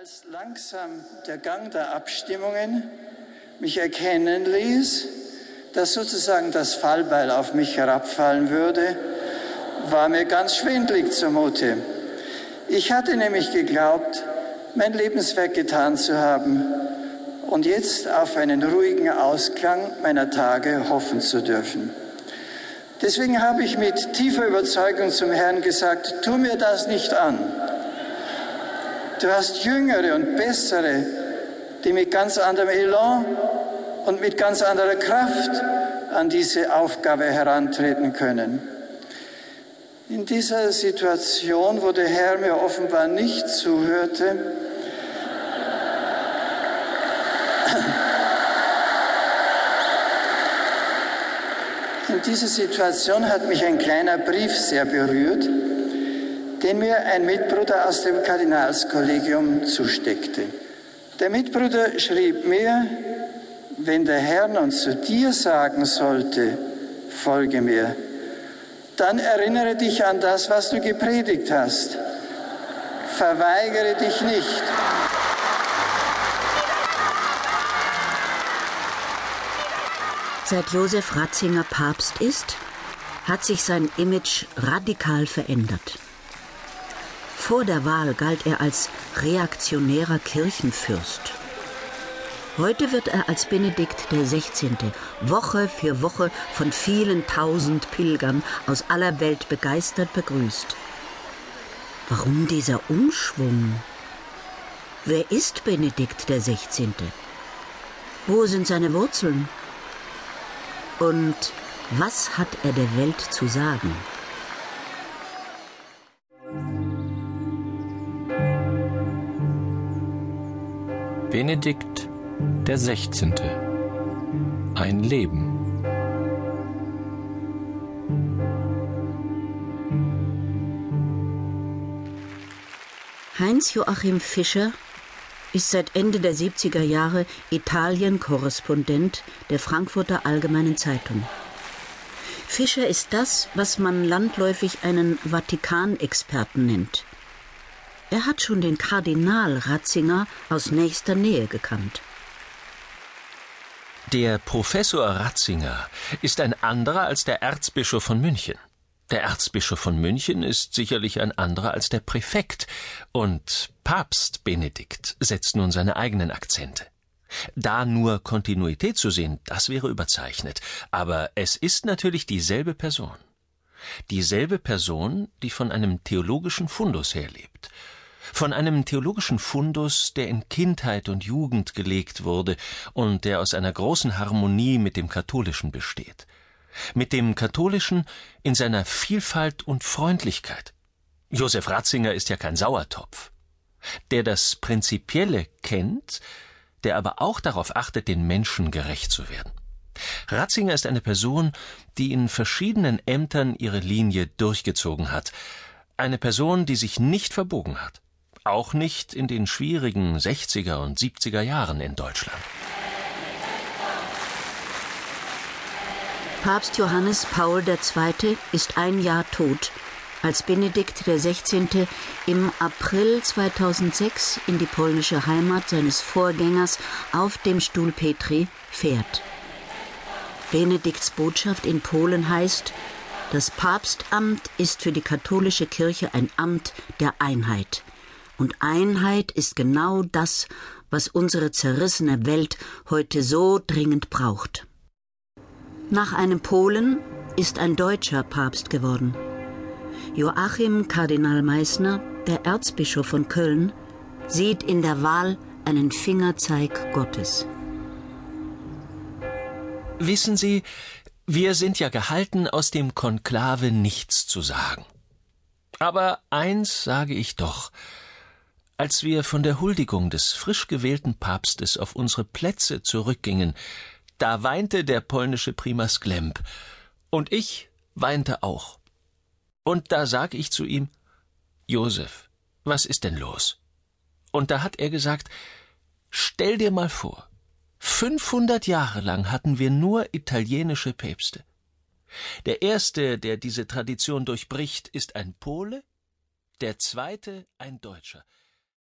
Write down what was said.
Als langsam der Gang der Abstimmungen mich erkennen ließ, dass sozusagen das Fallbeil auf mich herabfallen würde, war mir ganz schwindlig zumute. Ich hatte nämlich geglaubt, mein Lebenswerk getan zu haben und jetzt auf einen ruhigen Ausklang meiner Tage hoffen zu dürfen. Deswegen habe ich mit tiefer Überzeugung zum Herrn gesagt, tu mir das nicht an. Du hast Jüngere und Bessere, die mit ganz anderem Elan und mit ganz anderer Kraft an diese Aufgabe herantreten können. In dieser Situation, wo der Herr mir offenbar nicht zuhörte, in dieser Situation hat mich ein kleiner Brief sehr berührt, den mir ein Mitbruder aus dem Kardinalskollegium zusteckte. Der Mitbruder schrieb mir, wenn der Herr nun zu dir sagen sollte, folge mir, dann erinnere dich an das, was du gepredigt hast. Verweigere dich nicht. Seit Josef Ratzinger Papst ist, hat sich sein Image radikal verändert. Vor der Wahl galt er als reaktionärer Kirchenfürst. Heute wird er als Benedikt 16. Woche für Woche von vielen tausend Pilgern aus aller Welt begeistert begrüßt. Warum dieser Umschwung? Wer ist Benedikt 16.? Wo sind seine Wurzeln? Und was hat er der Welt zu sagen? Benedikt der 16. Ein Leben. Heinz Joachim Fischer ist seit Ende der 70er Jahre Italien-Korrespondent der Frankfurter Allgemeinen Zeitung. Fischer ist das, was man landläufig einen Vatikanexperten nennt. Er hat schon den Kardinal Ratzinger aus nächster Nähe gekannt. Der Professor Ratzinger ist ein anderer als der Erzbischof von München. Der Erzbischof von München ist sicherlich ein anderer als der Präfekt, und Papst Benedikt setzt nun seine eigenen Akzente. Da nur Kontinuität zu sehen, das wäre überzeichnet, aber es ist natürlich dieselbe Person. Dieselbe Person, die von einem theologischen Fundus herlebt, von einem theologischen Fundus, der in Kindheit und Jugend gelegt wurde und der aus einer großen Harmonie mit dem Katholischen besteht mit dem Katholischen in seiner Vielfalt und Freundlichkeit. Josef Ratzinger ist ja kein Sauertopf. Der das Prinzipielle kennt, der aber auch darauf achtet, den Menschen gerecht zu werden. Ratzinger ist eine Person, die in verschiedenen Ämtern ihre Linie durchgezogen hat, eine Person, die sich nicht verbogen hat, auch nicht in den schwierigen 60er und 70er Jahren in Deutschland. Papst Johannes Paul II. ist ein Jahr tot, als Benedikt XVI. im April 2006 in die polnische Heimat seines Vorgängers auf dem Stuhl Petri fährt. Benedikts Botschaft in Polen heißt, das Papstamt ist für die katholische Kirche ein Amt der Einheit. Und Einheit ist genau das, was unsere zerrissene Welt heute so dringend braucht. Nach einem Polen ist ein deutscher Papst geworden. Joachim Kardinal Meissner, der Erzbischof von Köln, sieht in der Wahl einen Fingerzeig Gottes. Wissen Sie, wir sind ja gehalten, aus dem Konklave nichts zu sagen. Aber eins sage ich doch. Als wir von der Huldigung des frisch gewählten Papstes auf unsere Plätze zurückgingen, da weinte der polnische Primas Glemp. Und ich weinte auch. Und da sag ich zu ihm, Josef, was ist denn los? Und da hat er gesagt, stell dir mal vor, 500 Jahre lang hatten wir nur italienische Päpste. Der erste, der diese Tradition durchbricht, ist ein Pole, der zweite ein Deutscher.